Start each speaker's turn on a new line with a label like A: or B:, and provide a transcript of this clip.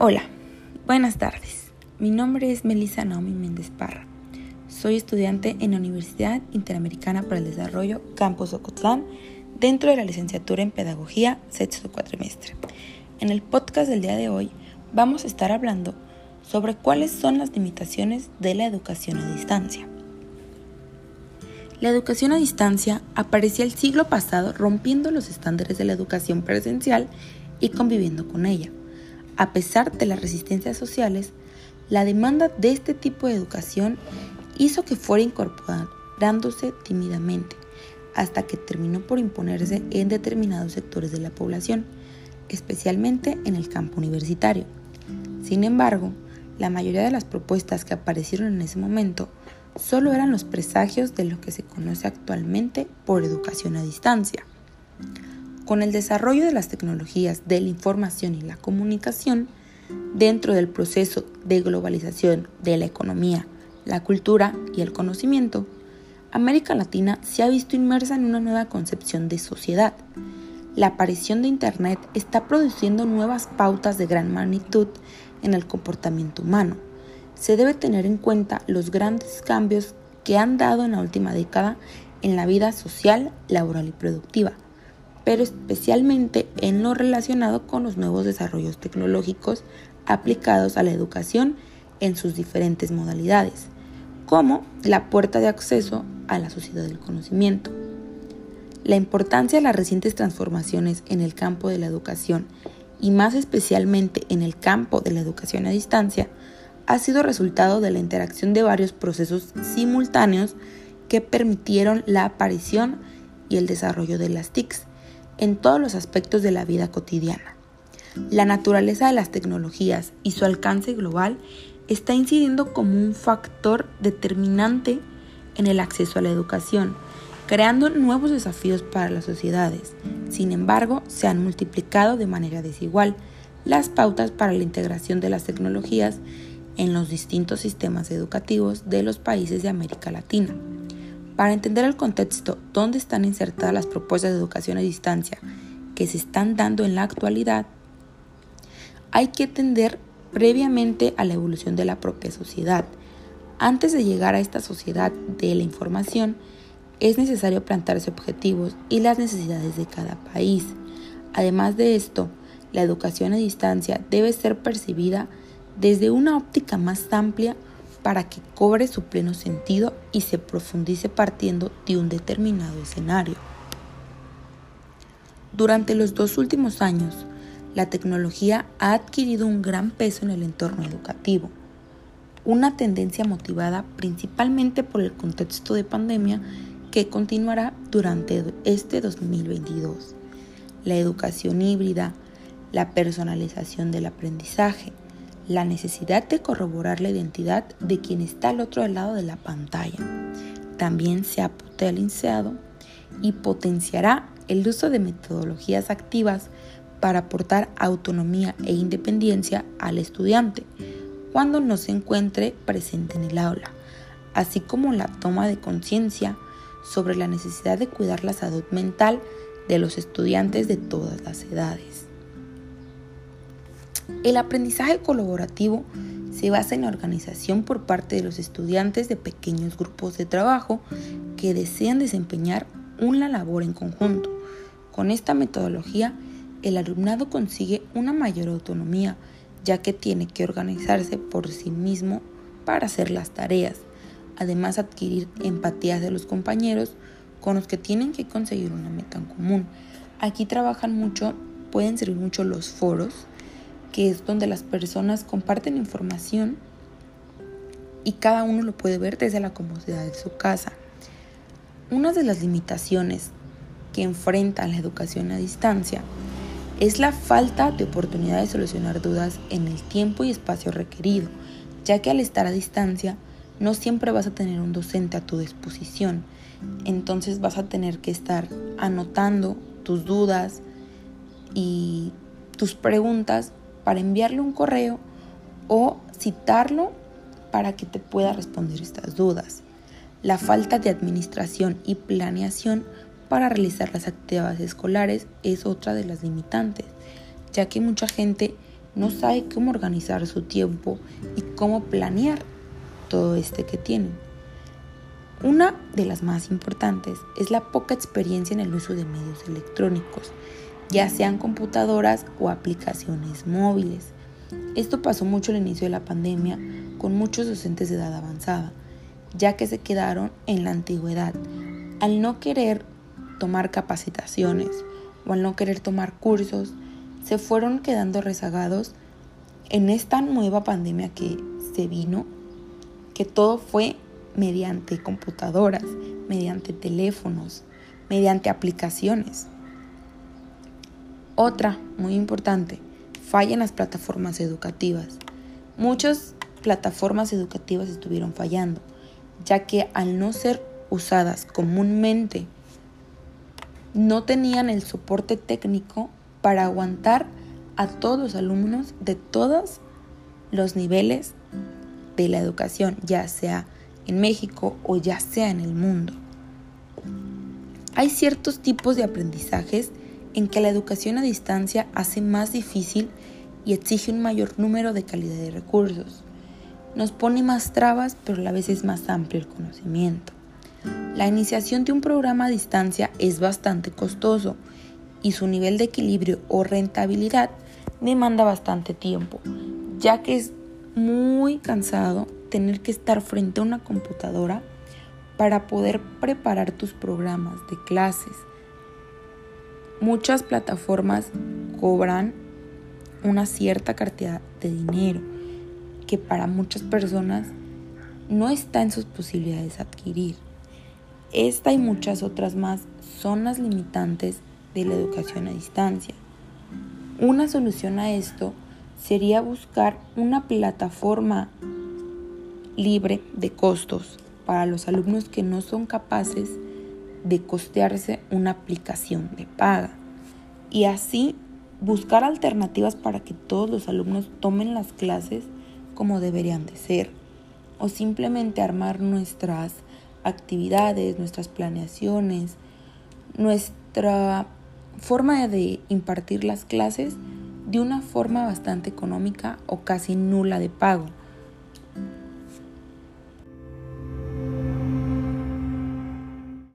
A: Hola, buenas tardes. Mi nombre es Melissa Naomi Méndez Parra. Soy estudiante en la Universidad Interamericana para el Desarrollo Campus Ocotlán dentro de la licenciatura en Pedagogía sexto cuatrimestre. En el podcast del día de hoy vamos a estar hablando sobre cuáles son las limitaciones de la educación a distancia. La educación a distancia apareció el siglo pasado rompiendo los estándares de la educación presencial y conviviendo con ella. A pesar de las resistencias sociales, la demanda de este tipo de educación hizo que fuera incorporándose tímidamente, hasta que terminó por imponerse en determinados sectores de la población, especialmente en el campo universitario. Sin embargo, la mayoría de las propuestas que aparecieron en ese momento solo eran los presagios de lo que se conoce actualmente por educación a distancia. Con el desarrollo de las tecnologías de la información y la comunicación, dentro del proceso de globalización de la economía, la cultura y el conocimiento, América Latina se ha visto inmersa en una nueva concepción de sociedad. La aparición de Internet está produciendo nuevas pautas de gran magnitud en el comportamiento humano. Se debe tener en cuenta los grandes cambios que han dado en la última década en la vida social, laboral y productiva pero especialmente en lo relacionado con los nuevos desarrollos tecnológicos aplicados a la educación en sus diferentes modalidades, como la puerta de acceso a la sociedad del conocimiento. La importancia de las recientes transformaciones en el campo de la educación y más especialmente en el campo de la educación a distancia ha sido resultado de la interacción de varios procesos simultáneos que permitieron la aparición y el desarrollo de las TICs, en todos los aspectos de la vida cotidiana. La naturaleza de las tecnologías y su alcance global está incidiendo como un factor determinante en el acceso a la educación, creando nuevos desafíos para las sociedades. Sin embargo, se han multiplicado de manera desigual las pautas para la integración de las tecnologías en los distintos sistemas educativos de los países de América Latina. Para entender el contexto donde están insertadas las propuestas de educación a distancia que se están dando en la actualidad, hay que atender previamente a la evolución de la propia sociedad. Antes de llegar a esta sociedad de la información, es necesario plantearse objetivos y las necesidades de cada país. Además de esto, la educación a distancia debe ser percibida desde una óptica más amplia para que cobre su pleno sentido y se profundice partiendo de un determinado escenario. Durante los dos últimos años, la tecnología ha adquirido un gran peso en el entorno educativo, una tendencia motivada principalmente por el contexto de pandemia que continuará durante este 2022. La educación híbrida, la personalización del aprendizaje, la necesidad de corroborar la identidad de quien está al otro lado de la pantalla. También se ha potenciado y potenciará el uso de metodologías activas para aportar autonomía e independencia al estudiante cuando no se encuentre presente en el aula, así como la toma de conciencia sobre la necesidad de cuidar la salud mental de los estudiantes de todas las edades. El aprendizaje colaborativo se basa en la organización por parte de los estudiantes de pequeños grupos de trabajo que desean desempeñar una labor en conjunto. Con esta metodología, el alumnado consigue una mayor autonomía, ya que tiene que organizarse por sí mismo para hacer las tareas, además adquirir empatía de los compañeros con los que tienen que conseguir una meta en común. Aquí trabajan mucho, pueden servir mucho los foros, que es donde las personas comparten información y cada uno lo puede ver desde la comodidad de su casa. Una de las limitaciones que enfrenta la educación a distancia es la falta de oportunidad de solucionar dudas en el tiempo y espacio requerido, ya que al estar a distancia no siempre vas a tener un docente a tu disposición. Entonces vas a tener que estar anotando tus dudas y tus preguntas para enviarle un correo o citarlo para que te pueda responder estas dudas. La falta de administración y planeación para realizar las actividades escolares es otra de las limitantes, ya que mucha gente no sabe cómo organizar su tiempo y cómo planear todo este que tienen. Una de las más importantes es la poca experiencia en el uso de medios electrónicos, ya sean computadoras o aplicaciones móviles. Esto pasó mucho al inicio de la pandemia con muchos docentes de edad avanzada, ya que se quedaron en la antigüedad al no querer tomar capacitaciones o al no querer tomar cursos, se fueron quedando rezagados en esta nueva pandemia que se vino, que todo fue mediante computadoras, mediante teléfonos, mediante aplicaciones. Otra, muy importante, falla en las plataformas educativas. Muchas plataformas educativas estuvieron fallando, ya que al no ser usadas comúnmente, no tenían el soporte técnico para aguantar a todos los alumnos de todos los niveles de la educación, ya sea en México o ya sea en el mundo. Hay ciertos tipos de aprendizajes en que la educación a distancia hace más difícil y exige un mayor número de calidad de recursos. Nos pone más trabas, pero a la vez es más amplio el conocimiento. La iniciación de un programa a distancia es bastante costoso y su nivel de equilibrio o rentabilidad demanda bastante tiempo, ya que es muy cansado tener que estar frente a una computadora para poder preparar tus programas de clases. Muchas plataformas cobran una cierta cantidad de dinero que para muchas personas no está en sus posibilidades adquirir. Esta y muchas otras más son las limitantes de la educación a distancia. Una solución a esto sería buscar una plataforma libre de costos para los alumnos que no son capaces de costearse una aplicación de paga y así buscar alternativas para que todos los alumnos tomen las clases como deberían de ser o simplemente armar nuestras actividades, nuestras planeaciones, nuestra forma de impartir las clases de una forma bastante económica o casi nula de pago,